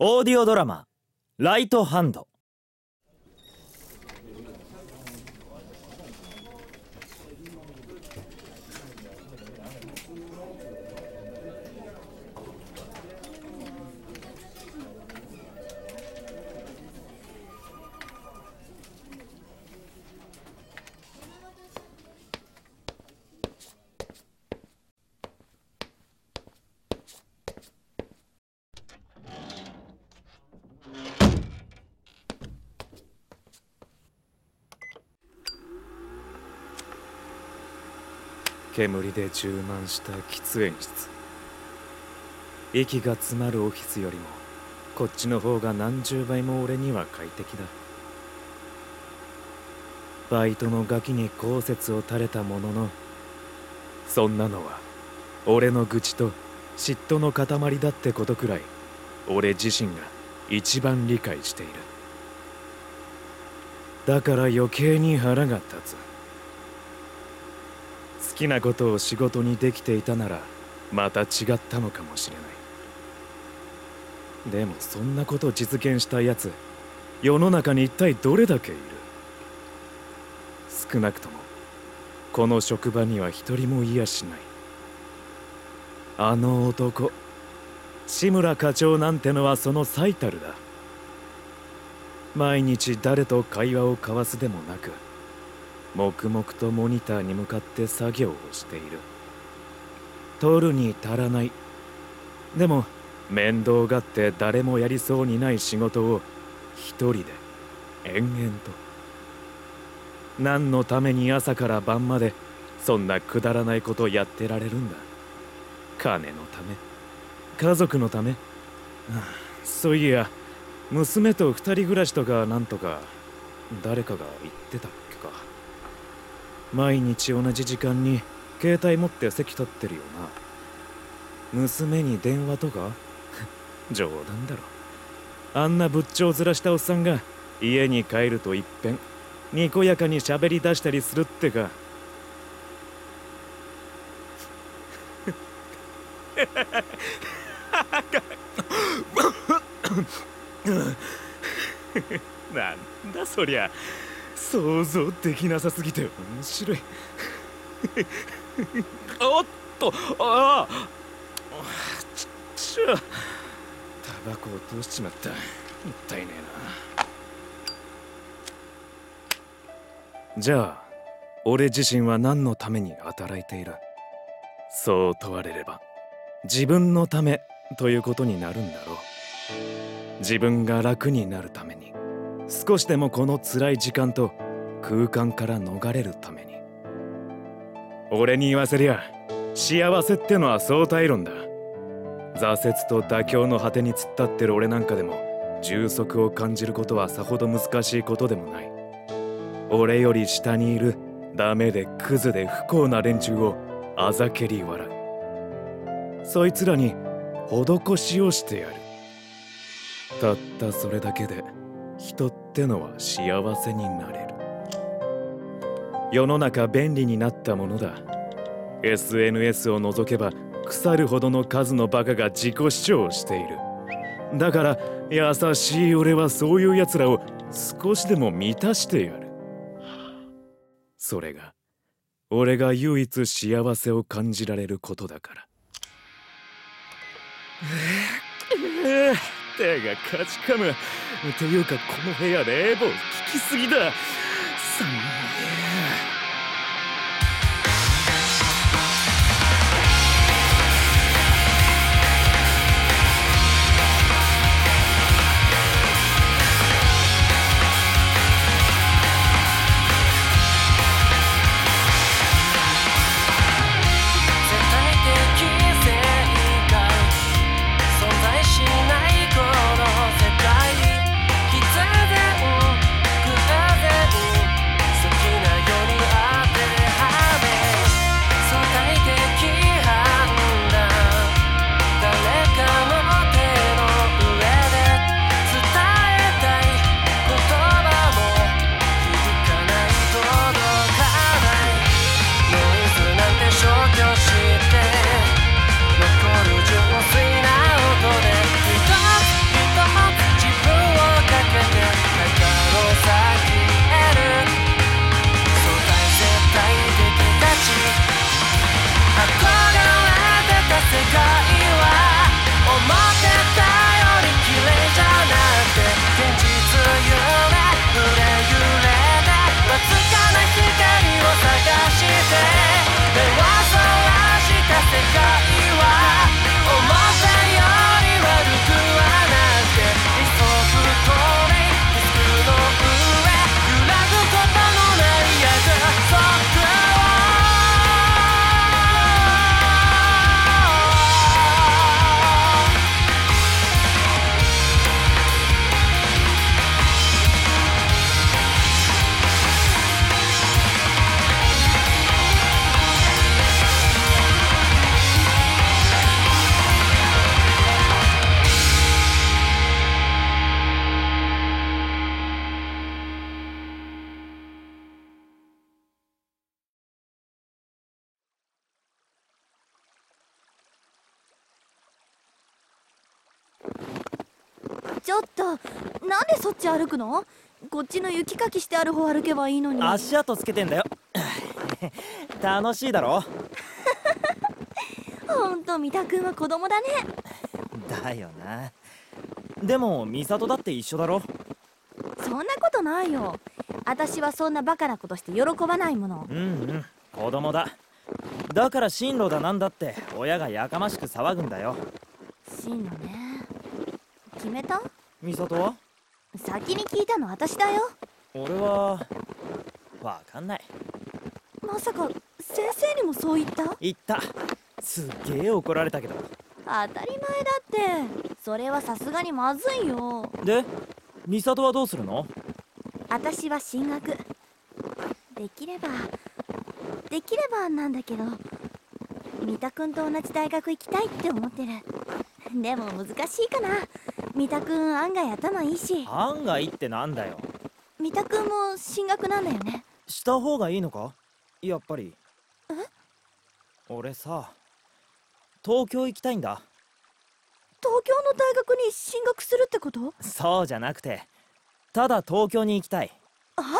オーディオドラマ「ライトハンド」煙で充満した喫煙室。息が詰まるオフィスよりもこっちの方が何十倍も俺には快適だ。バイトのガキに後節を垂れたもののそんなのは俺の愚痴と嫉妬の塊だってことくらい俺自身が一番理解している。だから余計に腹が立つ。好きなことを仕事にできていたならまた違ったのかもしれない。でもそんなことを実現したやつ世の中に一体どれだけいる？少なくともこの職場には一人もいやしない。あの男志村課長なんてのはその最たるだ。毎日誰と会話を交わすでもなく黙々とモニターに向かって作業をしている。取るに足らない。でも面倒がって誰もやりそうにない仕事を一人で延々と。何のために朝から晩までそんなくだらないことやってられるんだ。金のため。家族のため、はあ、そういや娘と二人暮らしとかなんとか誰かが言ってた。毎日同じ時間に携帯持って席立ってるよな。娘に電話とか？冗談だろ。あんな仏頂面したおっさんが家に帰るといっぺんにこやかに喋り出したりするってか。なんだそりゃ。想像できなさすぎて面白い。おっとああちっちゃタバコ落としちまった。もったいねえな。じゃあ俺自身は何のために働いている？そう問われれば自分のためということになるんだろう。自分が楽になるために少しでもこの辛い時間と空間から逃れるために。俺に言わせりゃ幸せってのは相対論だ。挫折と妥協の果てに突っ立ってる俺なんかでも充足を感じることはさほど難しいことでもない。俺より下にいるダメでクズで不幸な連中をあざけり笑う。そいつらに施しをしてやる。たったそれだけで人ってのは幸せになれる。世の中便利になったものだ。SNS を除けば腐るほどの数のバカが自己主張している。だから優しい俺はそういう奴らを少しでも満たしてやる。それが俺が唯一幸せを感じられることだから。えー、手がかじかむ。ていうかこの部屋冷房効きすぎだ。寒い「なんでそっち歩くの？こっちの雪かきしてある方歩けばいいのに。足跡つけてんだよ。楽しいだろ？ほんと三田君は子供だね。だよな。でも美里だって一緒だろ？そんなことないよ。私はそんなバカなことして喜ばないもの。うんうん。子供だ。だから進路だなんだって親がやかましく騒ぐんだよ。進路ね。決めた？美里は？先に聞いたの私だよ。俺はわかんない。まさか先生にもそう言った？言った。すっげえ怒られたけど。当たり前だって。それはさすがにまずいよ。で美里はどうするの？私は進学。できればできればなんだけど三田君と同じ大学行きたいって思ってる。でも難しいかな三田君案外頭いいし。案外ってなんだよ。三田君も進学なんだよね。した方がいいのか？やっぱり。え？俺さ東京行きたいんだ。東京の大学に進学するってこと？そうじゃなくてただ東京に行きたい。あ？行っ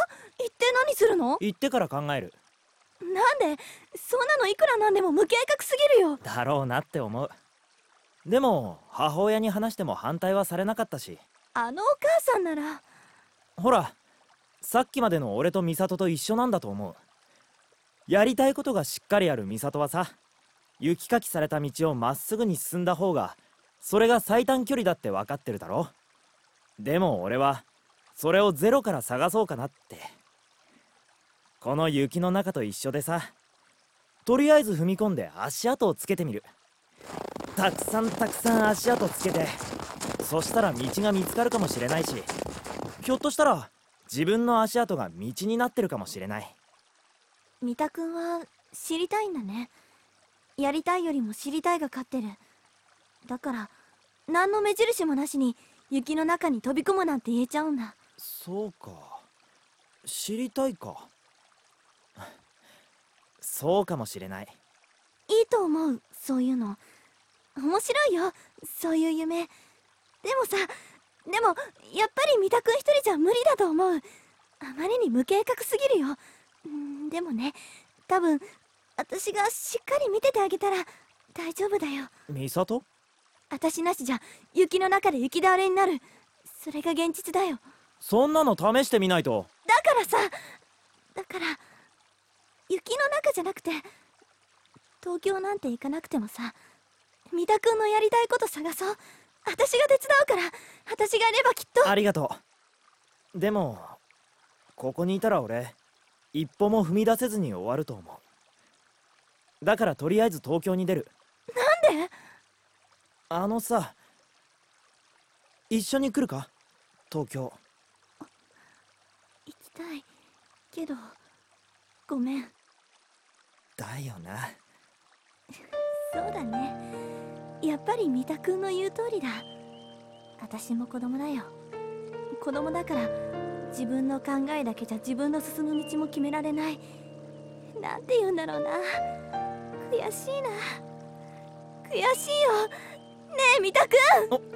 て何するの？行ってから考える。なんでそんなのいくらなんでも無計画すぎるよ。だろうなって思うでも母親に話しても反対はされなかったし。あのお母さんなら。ほらさっきまでの俺と美里と一緒なんだと思う。やりたいことがしっかりある美里はさ雪かきされた道をまっすぐに進んだ方がそれが最短距離だって分かってるだろ。でも俺はそれをゼロから探そうかなって。この雪の中と一緒でさとりあえず踏み込んで足跡をつけてみるたくさんたくさん足跡つけてそしたら道が見つかるかもしれないしひょっとしたら自分の足跡が道になってるかもしれない。三田君は知りたいんだね。やりたいよりも知りたいが勝ってる。だから何の目印もなしに雪の中に飛び込むなんて言えちゃうんだ。そうか。知りたいか。そうかもしれない。いいと思うそういうの面白いよ。そういう夢。でもさでもやっぱり三田君一人じゃ無理だと思う。あまりに無計画すぎるよ。うんでもね多分私がしっかり見ててあげたら大丈夫だよ。美里？私なしじゃ雪の中で雪倒れになる。それが現実だよ。そんなの試してみないと。だからさだから雪の中じゃなくて東京なんて行かなくてもさ三田君のやりたいこと探そう。私が手伝うから。私がいればきっと。ありがとう。でもここにいたら俺一歩も踏み出せずに終わると思う。だからとりあえず東京に出る。なんで？あのさ一緒に来るか？東京。行きたいけど。ごめん。だよな。そうだねやっぱり三田君の言う通りだ。私も子供だよ。子供だから自分の考えだけじゃ自分の進む道も決められない。なんて言うんだろうな。悔しいな。悔しいよ。ねえ三田君。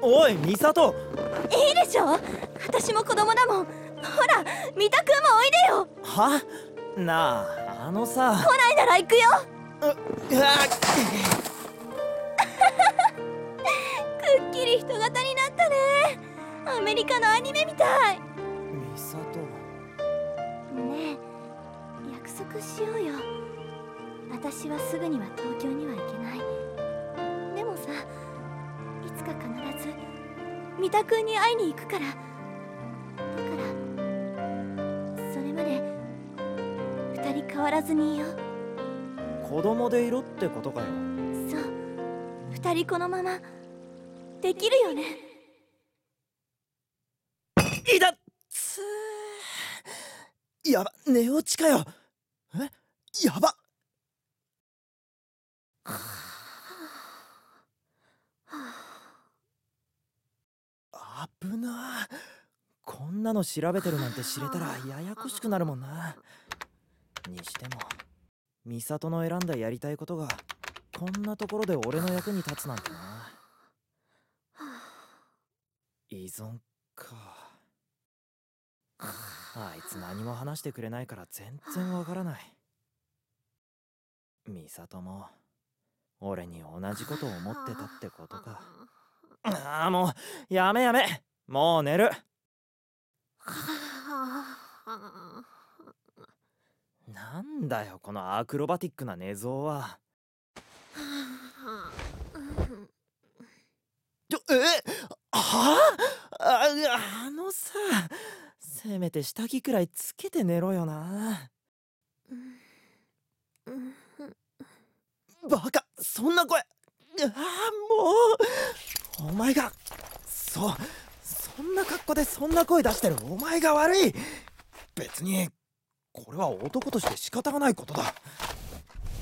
おおい美里。いいでしょ。私も子供だもん。ほら三田君もおいでよ。は？なああのさ。来ないなら行くよ。うわくっ人型になったね。アメリカのアニメみたい。美里ねえ約束しようよ。私はすぐには東京には行けない。でもさいつか必ず三田君に会いに行くから。だからそれまで二人変わらずにいよう。子供でいろってことかよ。そう。二人このままできるよね。いたっ。つー。やば寝落ちかよ。え？やば。危なー。こんなの調べてるなんて知れたらややこしくなるもんな。にしても美里の選んだやりたいことがこんなところで俺の役に立つなんてな依存か。あいつ何も話してくれないから全然わからない。美里も俺に同じことを思ってたってことか。ああもうやめやめ。もう寝る。なんだよこのアクロバティックな寝相は。ちょえ？はあ？ああのさせめて下着くらいつけて寝ろよな。バカそんな声。ああもう。お前がそうそんな格好でそんな声出してる。お前が悪い。別にこれは男として仕方がないことだ。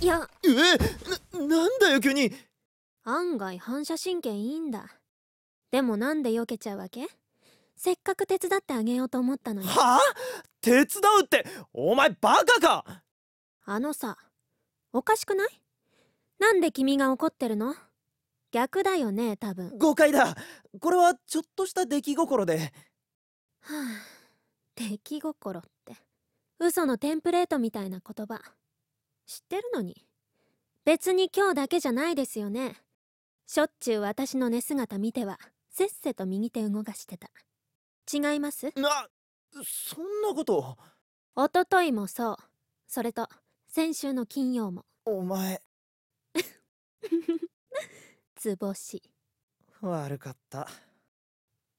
いや。え？ななんだよ急に。案外反射神経いいんだでもなんで避けちゃうわけ？せっかく手伝ってあげようと思ったのに。はあ？手伝うってお前バカか？あのさおかしくない？なんで君が怒ってるの？逆だよね多分。誤解だ。これはちょっとした出来心で。はあ出来心って。嘘のテンプレートみたいな言葉。知ってるのに？別に今日だけじゃないですよね。しょっちゅう私の寝姿見てはせっせと右手動かしてた。違います？なそんなこと？おとといもそう。それと先週の金曜も。お前。図星。悪かった。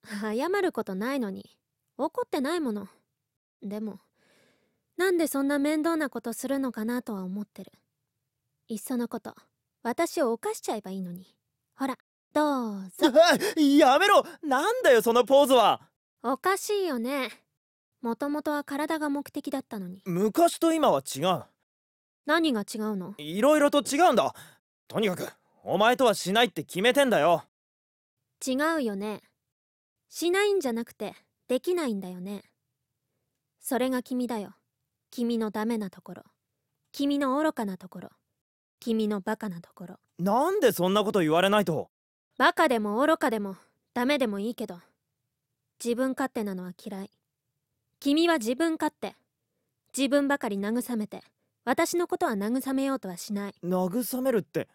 謝ることないのに。怒ってないもの。でもなんでそんな面倒なことするのかなとは思ってる。いっそのこと私を犯しちゃえばいいのに。ほらどうぞ。やめろ！なんだよそのポーズは！おかしいよね。もともとは体が目的だったのに。昔と今は違う。何が違うの？いろいろと違うんだ。とにかくお前とはしないって決めてんだよ。違うよね。しないんじゃなくてできないんだよね。それが君だよ。君のダメなところ。君の愚かなところ。君のバカなところ。なんでそんなこと言われないと？バカでも愚かでもダメでもいいけど自分勝手なのは嫌い。君は自分勝手。自分ばかり慰めて私のことは慰めようとはしない。慰めるって。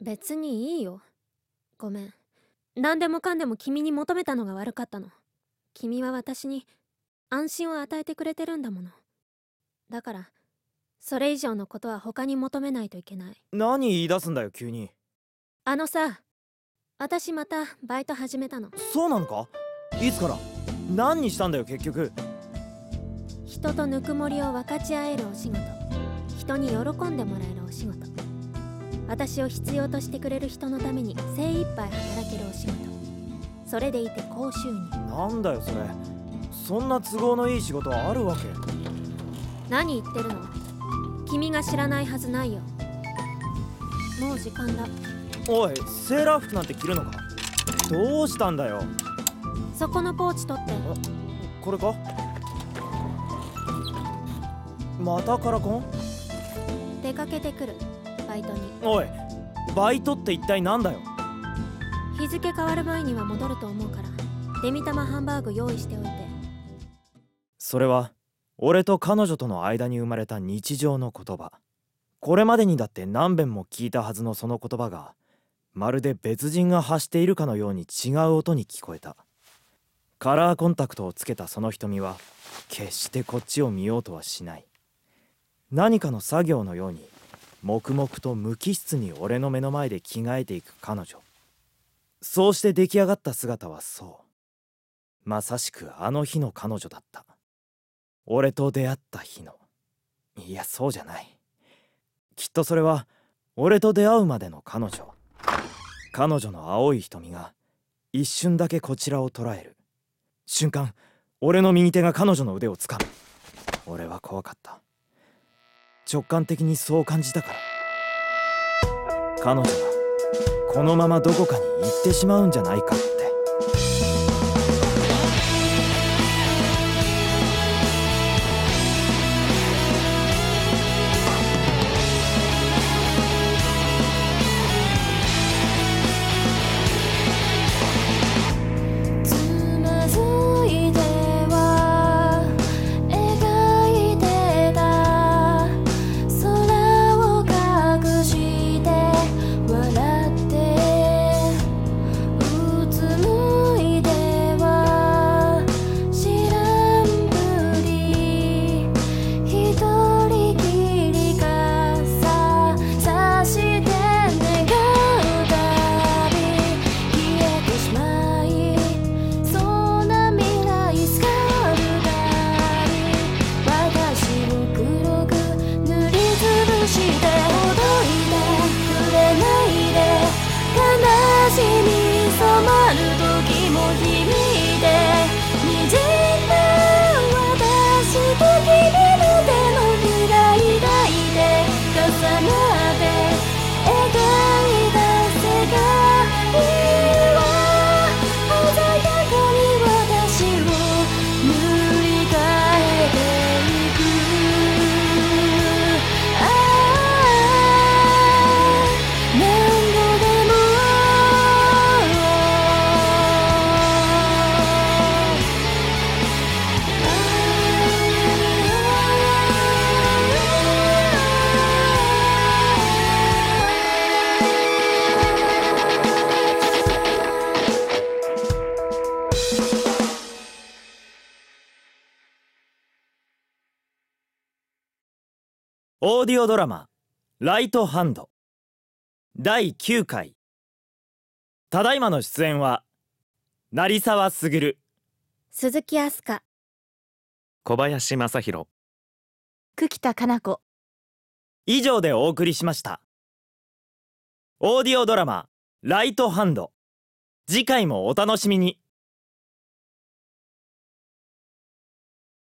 別にいいよ。ごめん。何でもかんでも君に求めたのが悪かったの。君は私に安心を与えてくれてるんだもの。だからそれ以上のことは他に求めないといけない。何言い出すんだよ急に。あのさ私またバイト始めたの。そうなのか？いつから？何にしたんだよ結局。人とぬくもりを分かち合えるお仕事。人に喜んでもらえるお仕事。私を必要としてくれる人のために精一杯働けるお仕事。それでいて高収入。なんだよそれ。そんな都合のいい仕事あるわけ。何言ってるの？君が知らないはずないよ。もう時間だおいセーラー服なんて着るのか？どうしたんだよ？そこのポーチ取って。これか？またカラコン？出かけてくるバイトに。おいバイトって一体なんだよ？日付変わる前には戻ると思うからデミタマハンバーグ用意しておいて。それは俺と彼女との間に生まれた日常の言葉。これまでにだって何遍も聞いたはずのその言葉がまるで別人が発しているかのように違う音に聞こえた。カラーコンタクトをつけたその瞳は決してこっちを見ようとはしない。何かの作業のように黙々と無機質に俺の目の前で着替えていく彼女。そうして出来上がった姿はそう。まさしくあの日の彼女だった。俺と出会った日の。いやそうじゃない。きっとそれは俺と出会うまでの彼女。彼女の青い瞳が一瞬だけこちらを捉える。瞬間俺の右手が彼女の腕をつかむ。俺は怖かった。直感的にそう感じたから。彼女がこのままどこかに行ってしまうんじゃないかって。オーディオドラマ「ライトハンド」第9回。ただいまの出演は成沢卓鈴木飛鳥小林正弘久喜田かな子。以上でお送りしました。オーディオドラマ「ライトハンド」次回もお楽しみに